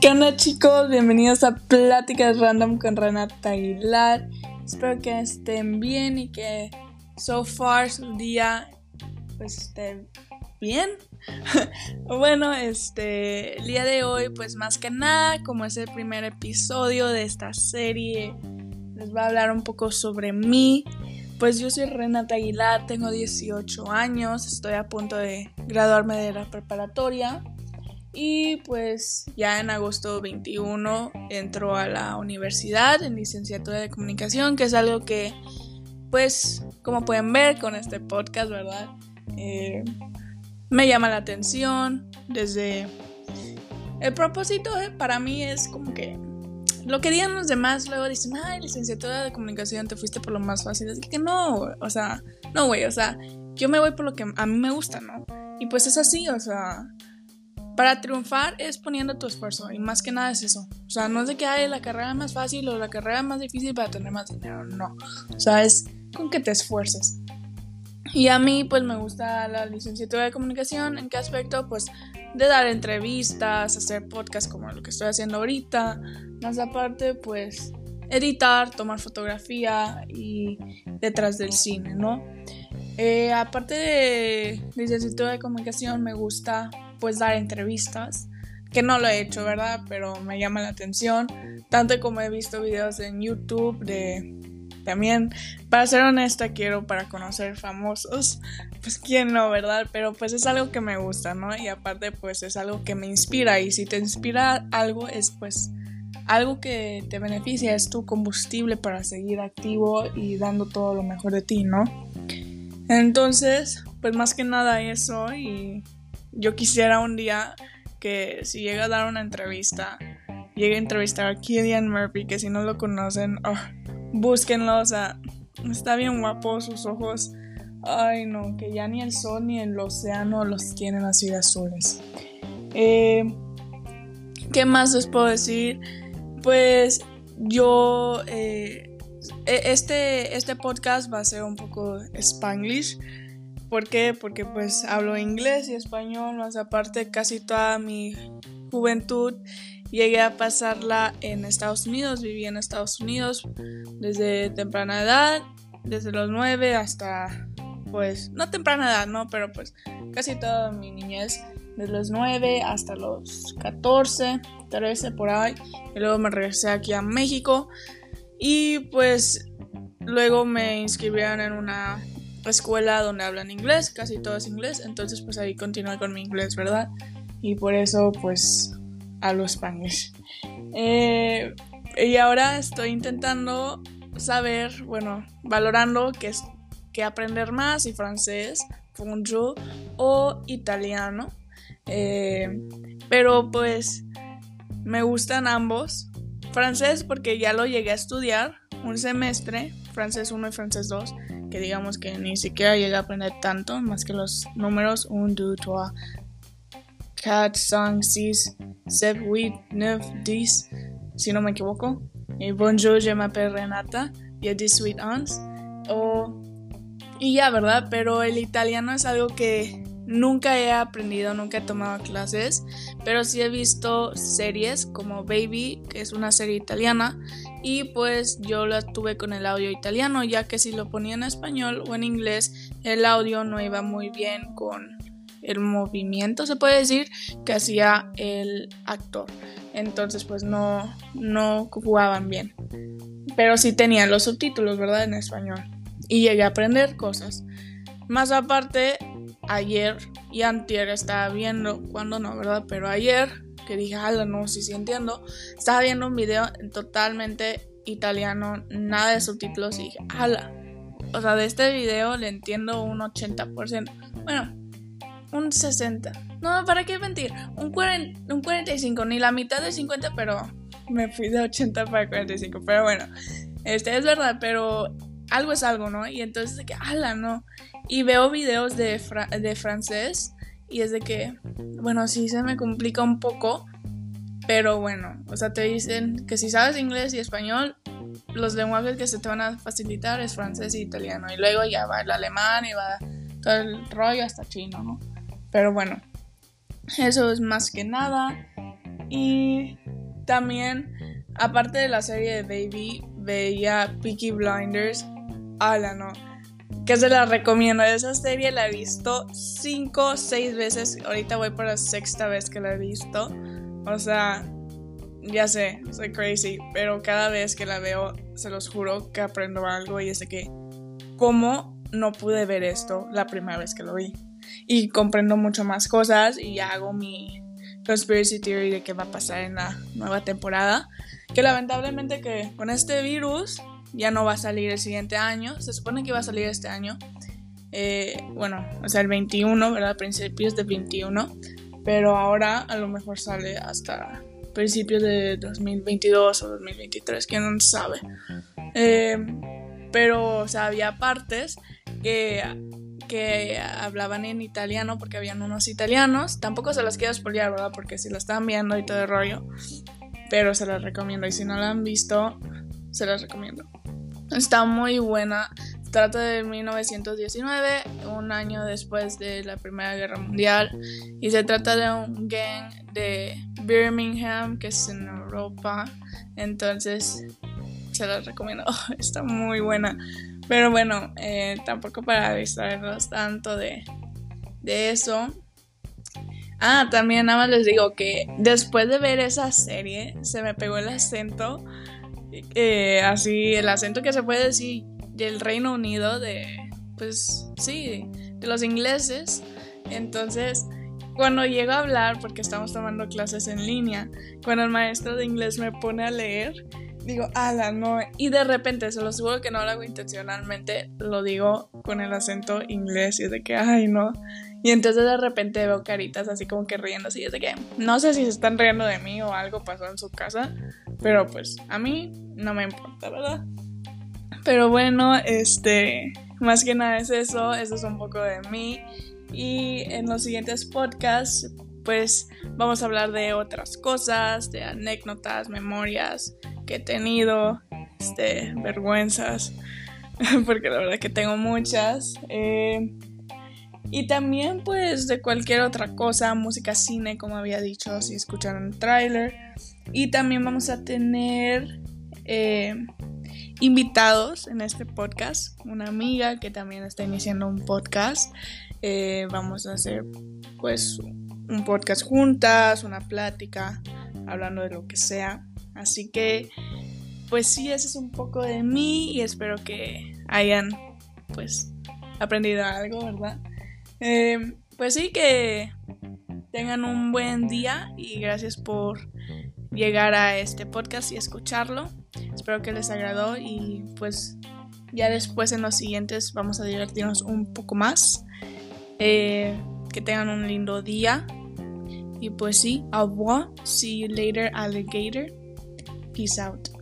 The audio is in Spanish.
¿Qué onda chicos? Bienvenidos a Pláticas Random con Renata Aguilar. Espero que estén bien y que so far su día pues esté bien. bueno, este, el día de hoy pues más que nada, como es el primer episodio de esta serie, les voy a hablar un poco sobre mí. Pues yo soy Renata Aguilar, tengo 18 años, estoy a punto de graduarme de la preparatoria. Y pues ya en agosto 21 entró a la universidad en licenciatura de comunicación, que es algo que, pues, como pueden ver con este podcast, ¿verdad? Eh, me llama la atención desde... El propósito eh, para mí es como que lo que digan los demás, luego dicen, ay, licenciatura de comunicación, te fuiste por lo más fácil. Así que no, o sea, no, güey, o sea, yo me voy por lo que a mí me gusta, ¿no? Y pues es así, o sea, para triunfar es poniendo tu esfuerzo y más que nada es eso. O sea, no es de que hay la carrera más fácil o la carrera más difícil para tener más dinero, no. O sea, es con que te esfuerces. Y a mí pues me gusta la licenciatura de comunicación. ¿En qué aspecto? Pues de dar entrevistas, hacer podcasts como lo que estoy haciendo ahorita. Más aparte pues editar, tomar fotografía y detrás del cine, ¿no? Eh, aparte de licenciatura de comunicación me gusta pues dar entrevistas, que no lo he hecho, ¿verdad? Pero me llama la atención, tanto como he visto videos en YouTube de también, para ser honesta, quiero para conocer famosos, pues quién no, ¿verdad? Pero pues es algo que me gusta, ¿no? Y aparte pues es algo que me inspira y si te inspira algo es pues algo que te beneficia, es tu combustible para seguir activo y dando todo lo mejor de ti, ¿no? Entonces, pues más que nada eso y yo quisiera un día que si llega a dar una entrevista, llegue a entrevistar a Killian Murphy, que si no lo conocen, oh, búsquenlo, o sea, está bien guapo, sus ojos, ay no, que ya ni el sol ni el océano los tienen así de azules. Eh, ¿Qué más les puedo decir? Pues yo, eh, e-, este, este podcast va a ser un poco spanglish ¿Por qué? Porque pues hablo inglés y español, más aparte casi toda mi juventud llegué a pasarla en Estados Unidos, viví en Estados Unidos desde temprana edad, desde los 9 hasta pues no temprana edad, no, pero pues casi toda mi niñez desde los 9 hasta los 14, 13 por ahí, y luego me regresé aquí a México y pues luego me inscribieron en una escuela donde hablan inglés, casi todo es inglés, entonces pues ahí continué con mi inglés, ¿verdad? Y por eso pues hablo español. Eh, y ahora estoy intentando saber, bueno, valorando que, es, que aprender más y francés, bonjour, o italiano. Eh, pero pues me gustan ambos. Francés porque ya lo llegué a estudiar un semestre, francés 1 y francés 2 que digamos que ni siquiera llegué a aprender tanto, más que los números 1, 2, 3, 4, 5, 6, 7, 8, 9, 10, si no me equivoco. Y bonjour, je m'appelle Renata, y 18 ans. O, y ya, ¿verdad? Pero el italiano es algo que nunca he aprendido, nunca he tomado clases, pero sí he visto series como Baby, que es una serie italiana, y pues yo la tuve con el audio italiano, ya que si lo ponía en español o en inglés, el audio no iba muy bien con el movimiento, se puede decir, que hacía el actor. Entonces pues no, no jugaban bien. Pero sí tenían los subtítulos, ¿verdad? En español. Y llegué a aprender cosas. Más aparte, ayer y antier estaba viendo, cuando no, ¿verdad? Pero ayer que dije, ala, no, sí, sí entiendo. Estaba viendo un video totalmente italiano, nada de subtítulos y dije, ala. O sea, de este video le entiendo un 80%. Bueno, un 60. No, ¿para qué mentir? Un, 40, un 45, ni la mitad de 50, pero me fui de 80 para 45. Pero bueno, este es verdad, pero algo es algo, ¿no? Y entonces de que, ala, no. Y veo videos de, de francés y es de que, bueno, sí se me complica un poco, pero bueno, o sea, te dicen que si sabes inglés y español, los lenguajes que se te van a facilitar es francés y italiano. Y luego ya va el alemán y va todo el rollo hasta chino, ¿no? Pero bueno, eso es más que nada. Y También, aparte de la serie de Baby, veía Peaky Blinders. Ala, no. Que se la recomiendo. Esa serie la he visto cinco o seis veces. Ahorita voy por la sexta vez que la he visto. O sea, ya sé, soy crazy. Pero cada vez que la veo, se los juro que aprendo algo. Y es de que, ¿cómo no pude ver esto la primera vez que lo vi? Y comprendo mucho más cosas y hago mi conspiracy theory de qué va a pasar en la nueva temporada. Que lamentablemente que con este virus ya no va a salir el siguiente año. Se supone que iba a salir este año. Eh, bueno, o sea, el 21, ¿verdad? Principios de 21. Pero ahora a lo mejor sale hasta principios de 2022 o 2023, quién sabe. Eh, pero, o sea, había partes que que hablaban en italiano porque habían unos italianos. Tampoco se las quiero spoilear, ¿verdad? Porque si la están viendo y todo el rollo. Pero se las recomiendo. Y si no la han visto, se las recomiendo. Está muy buena. Trata de 1919, un año después de la Primera Guerra Mundial. Y se trata de un gang de Birmingham, que es en Europa. Entonces, se las recomiendo. está muy buena. Pero bueno, eh, tampoco para distraernos tanto de, eso. Ah, también nada más les digo que después de ver esa serie se me pegó el acento, eh, así el acento que se puede decir del Reino Unido, de, pues sí, de los ingleses. Entonces, cuando llego a hablar, porque estamos tomando clases en línea, cuando el maestro de inglés me pone a leer, digo, ala, no. Y de repente, se lo aseguro que no lo hago intencionalmente, lo digo con el acento inglés y es de que, ay, no. Y entonces de repente veo caritas así como que riendo así, es de que no sé si se están riendo de mí o algo pasó en su casa, pero pues a mí no me importa, ¿verdad? Pero bueno, este, más que nada es eso, eso es un poco de mí. Y en los siguientes podcasts, pues vamos a hablar de otras cosas, de anécdotas, memorias, que he tenido, este, vergüenzas, porque la verdad que tengo muchas. Eh, y también pues de cualquier otra cosa, música, cine, como había dicho, si escucharon el tráiler. Y también vamos a tener eh, invitados en este podcast. Una amiga que también está iniciando un podcast. Eh, vamos a hacer pues un podcast juntas, una plática, hablando de lo que sea. Así que, pues sí, ese es un poco de mí y espero que hayan, pues, aprendido algo, ¿verdad? Em, pues sí, que tengan un buen día y gracias por llegar a este podcast y escucharlo. Espero que les agradó y pues ya después en los siguientes vamos a divertirnos un poco más. Eh, que tengan un lindo día. Y pues sí, au revoir. See you later, alligator. Peace out.